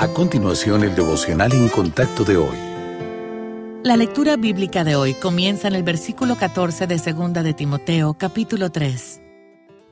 A continuación, el devocional en contacto de hoy. La lectura bíblica de hoy comienza en el versículo 14 de 2 de Timoteo, capítulo 3.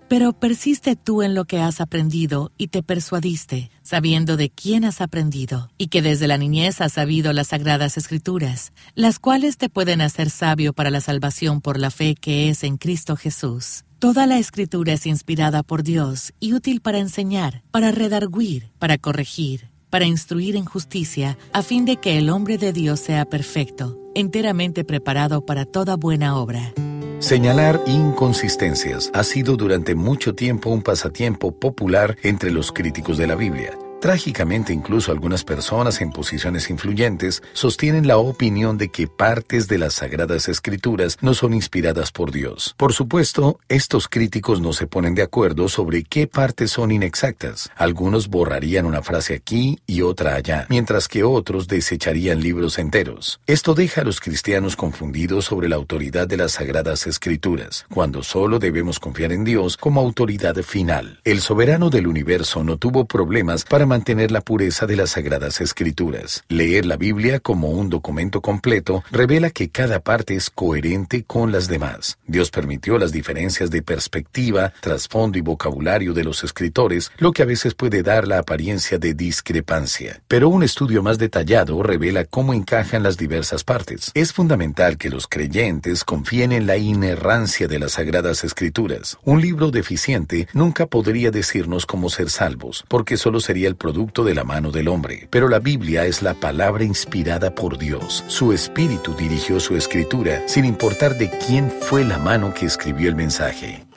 Pero persiste tú en lo que has aprendido y te persuadiste, sabiendo de quién has aprendido, y que desde la niñez has sabido las sagradas escrituras, las cuales te pueden hacer sabio para la salvación por la fe que es en Cristo Jesús. Toda la escritura es inspirada por Dios y útil para enseñar, para redarguir, para corregir para instruir en justicia, a fin de que el hombre de Dios sea perfecto, enteramente preparado para toda buena obra. Señalar inconsistencias ha sido durante mucho tiempo un pasatiempo popular entre los críticos de la Biblia. Trágicamente, incluso algunas personas en posiciones influyentes sostienen la opinión de que partes de las Sagradas Escrituras no son inspiradas por Dios. Por supuesto, estos críticos no se ponen de acuerdo sobre qué partes son inexactas. Algunos borrarían una frase aquí y otra allá, mientras que otros desecharían libros enteros. Esto deja a los cristianos confundidos sobre la autoridad de las Sagradas Escrituras, cuando solo debemos confiar en Dios como autoridad final. El soberano del universo no tuvo problemas para mantener la pureza de las Sagradas Escrituras. Leer la Biblia como un documento completo revela que cada parte es coherente con las demás. Dios permitió las diferencias de perspectiva, trasfondo y vocabulario de los escritores, lo que a veces puede dar la apariencia de discrepancia. Pero un estudio más detallado revela cómo encajan las diversas partes. Es fundamental que los creyentes confíen en la inerrancia de las Sagradas Escrituras. Un libro deficiente nunca podría decirnos cómo ser salvos, porque solo sería el producto de la mano del hombre, pero la Biblia es la palabra inspirada por Dios. Su espíritu dirigió su escritura sin importar de quién fue la mano que escribió el mensaje.